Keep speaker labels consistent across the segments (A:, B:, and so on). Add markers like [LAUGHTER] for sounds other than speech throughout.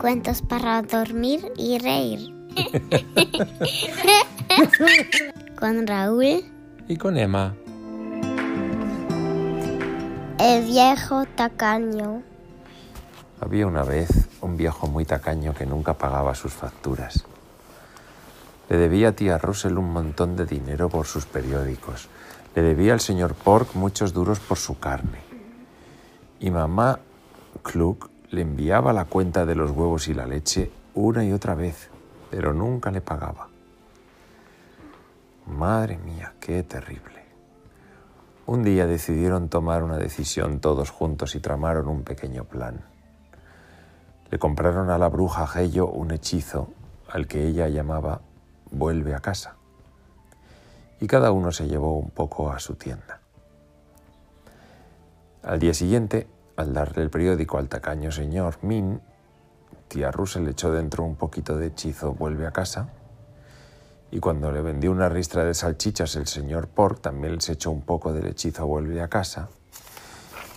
A: Cuentos para dormir y reír. [LAUGHS] con Raúl.
B: Y con Emma.
A: El viejo tacaño.
B: Había una vez un viejo muy tacaño que nunca pagaba sus facturas. Le debía a tía Russell un montón de dinero por sus periódicos. Le debía al señor Pork muchos duros por su carne. Y mamá Klug le enviaba la cuenta de los huevos y la leche una y otra vez, pero nunca le pagaba. Madre mía, qué terrible. Un día decidieron tomar una decisión todos juntos y tramaron un pequeño plan. Le compraron a la bruja Heyo un hechizo al que ella llamaba vuelve a casa. Y cada uno se llevó un poco a su tienda. Al día siguiente, al darle el periódico al tacaño señor Min, tía Russell le echó dentro un poquito de hechizo vuelve a casa. Y cuando le vendió una ristra de salchichas el señor Pork, también se echó un poco del hechizo vuelve a casa.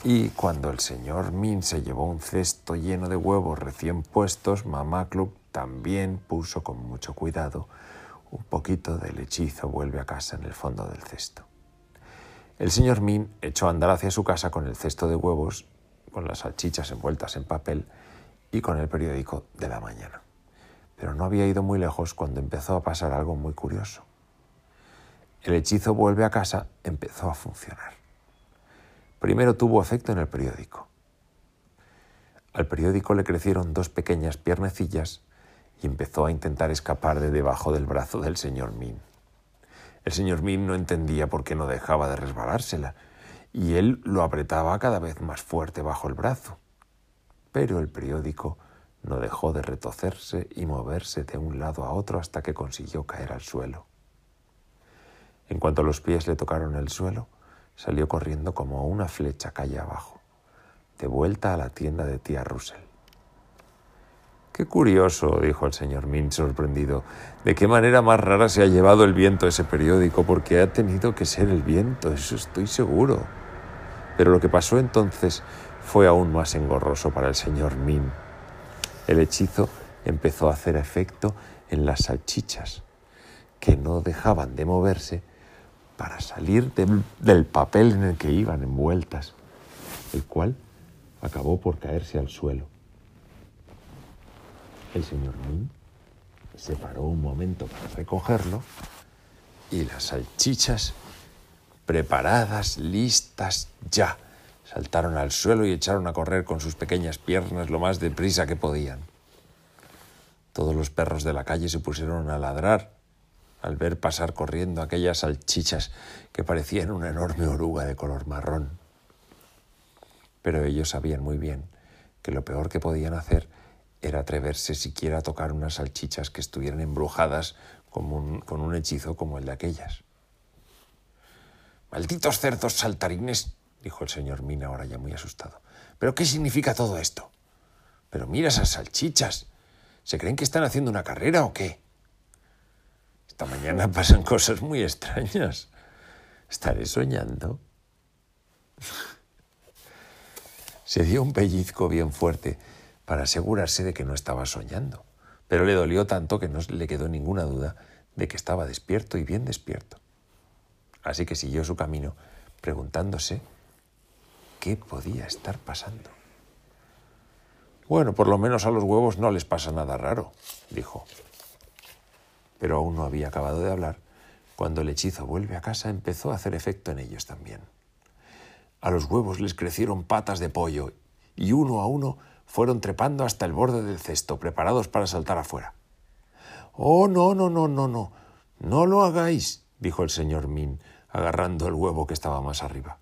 B: Y cuando el señor Min se llevó un cesto lleno de huevos recién puestos, mamá Club también puso con mucho cuidado un poquito del hechizo vuelve a casa en el fondo del cesto. El señor Min echó a andar hacia su casa con el cesto de huevos, con las salchichas envueltas en papel y con el periódico de la mañana. Pero no había ido muy lejos cuando empezó a pasar algo muy curioso. El hechizo vuelve a casa empezó a funcionar. Primero tuvo efecto en el periódico. Al periódico le crecieron dos pequeñas piernecillas y empezó a intentar escapar de debajo del brazo del señor Min. El señor Min no entendía por qué no dejaba de resbalársela, y él lo apretaba cada vez más fuerte bajo el brazo. Pero el periódico no dejó de retocerse y moverse de un lado a otro hasta que consiguió caer al suelo. En cuanto los pies le tocaron el suelo, salió corriendo como una flecha calle abajo, de vuelta a la tienda de tía Russell. Qué curioso, dijo el señor Min sorprendido. ¿De qué manera más rara se ha llevado el viento ese periódico? Porque ha tenido que ser el viento, eso estoy seguro. Pero lo que pasó entonces fue aún más engorroso para el señor Min. El hechizo empezó a hacer efecto en las salchichas, que no dejaban de moverse para salir del, papel en el que iban envueltas, el cual acabó por caerse al suelo. El señor Min se paró un momento para recogerlo y las salchichas, preparadas, listas ya, saltaron al suelo y echaron a correr con sus pequeñas piernas lo más deprisa que podían. Todos los perros de la calle se pusieron a ladrar al ver pasar corriendo aquellas salchichas que parecían una enorme oruga de color marrón. Pero ellos sabían muy bien que lo peor que podían hacer era atreverse siquiera a tocar unas salchichas que estuvieran embrujadas con un, con un hechizo como el de aquellas. Malditos cerdos saltarines, dijo el señor Mina ahora ya muy asustado. ¿Pero qué significa todo esto? Pero mira esas salchichas. ¿Se creen que están haciendo una carrera o qué? Esta mañana [LAUGHS] pasan cosas muy extrañas. ¿Estaré soñando? Se dio un pellizco bien fuerte para asegurarse de que no estaba soñando, pero le dolió tanto que no le quedó ninguna duda de que estaba despierto y bien despierto. Así que siguió su camino preguntándose qué podía estar pasando. Bueno, por lo menos a los huevos no les pasa nada raro, dijo. Pero aún no había acabado de hablar cuando el hechizo vuelve a casa empezó a hacer efecto en ellos también. A los huevos les crecieron patas de pollo y uno a uno fueron trepando hasta el borde del cesto, preparados para saltar afuera. Oh, no, no, no, no, no. No lo hagáis, dijo el señor Min, agarrando el huevo que estaba más arriba.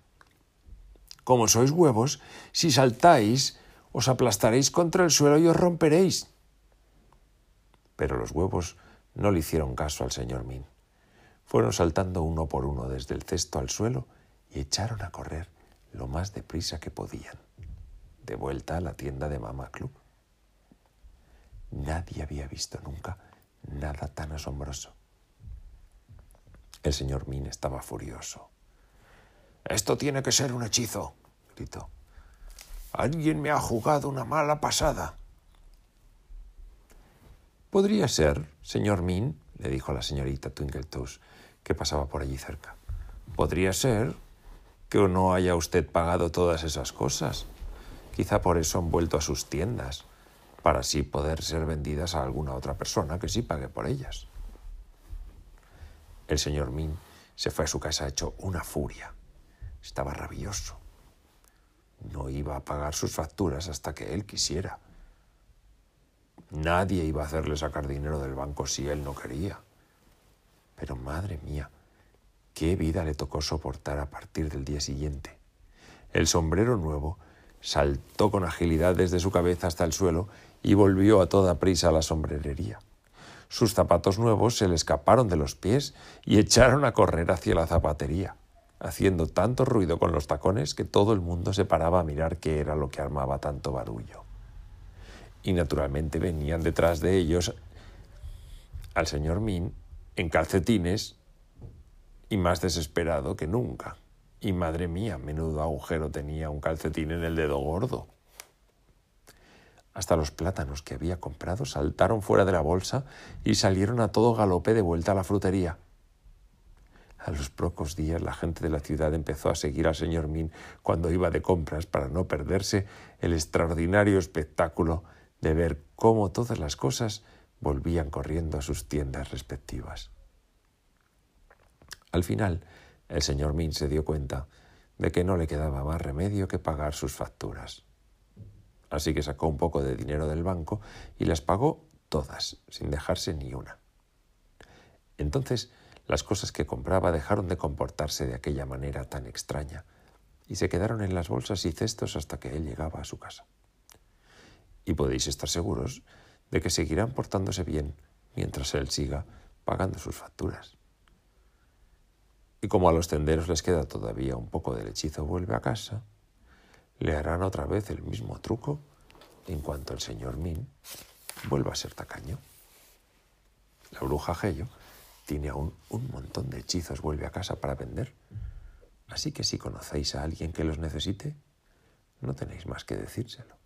B: Como sois huevos, si saltáis, os aplastaréis contra el suelo y os romperéis. Pero los huevos no le hicieron caso al señor Min. Fueron saltando uno por uno desde el cesto al suelo y echaron a correr lo más deprisa que podían, de vuelta a la tienda de Mama Club. Nadie había visto nunca nada tan asombroso. El señor Min estaba furioso. Esto tiene que ser un hechizo, gritó. Alguien me ha jugado una mala pasada. Podría ser, señor Min, le dijo la señorita Twinkletoes, que pasaba por allí cerca. Podría ser que no haya usted pagado todas esas cosas. Quizá por eso han vuelto a sus tiendas, para así poder ser vendidas a alguna otra persona que sí pague por ellas. El señor Min se fue a su casa hecho una furia. Estaba rabioso. No iba a pagar sus facturas hasta que él quisiera. Nadie iba a hacerle sacar dinero del banco si él no quería. Pero madre mía, qué vida le tocó soportar a partir del día siguiente. El sombrero nuevo saltó con agilidad desde su cabeza hasta el suelo y volvió a toda prisa a la sombrerería. Sus zapatos nuevos se le escaparon de los pies y echaron a correr hacia la zapatería, haciendo tanto ruido con los tacones que todo el mundo se paraba a mirar qué era lo que armaba tanto barullo. Y naturalmente venían detrás de ellos al señor Min en calcetines y más desesperado que nunca. Y madre mía, menudo agujero tenía un calcetín en el dedo gordo. Hasta los plátanos que había comprado saltaron fuera de la bolsa y salieron a todo galope de vuelta a la frutería. A los pocos días la gente de la ciudad empezó a seguir al señor Min cuando iba de compras para no perderse el extraordinario espectáculo de ver cómo todas las cosas volvían corriendo a sus tiendas respectivas. Al final, el señor Min se dio cuenta de que no le quedaba más remedio que pagar sus facturas. Así que sacó un poco de dinero del banco y las pagó todas, sin dejarse ni una. Entonces, las cosas que compraba dejaron de comportarse de aquella manera tan extraña y se quedaron en las bolsas y cestos hasta que él llegaba a su casa. Y podéis estar seguros de que seguirán portándose bien mientras él siga pagando sus facturas. Y como a los tenderos les queda todavía un poco del hechizo vuelve a casa, le harán otra vez el mismo truco en cuanto el señor Min vuelva a ser tacaño. La bruja Gello tiene aún un montón de hechizos vuelve a casa para vender, así que si conocéis a alguien que los necesite, no tenéis más que decírselo.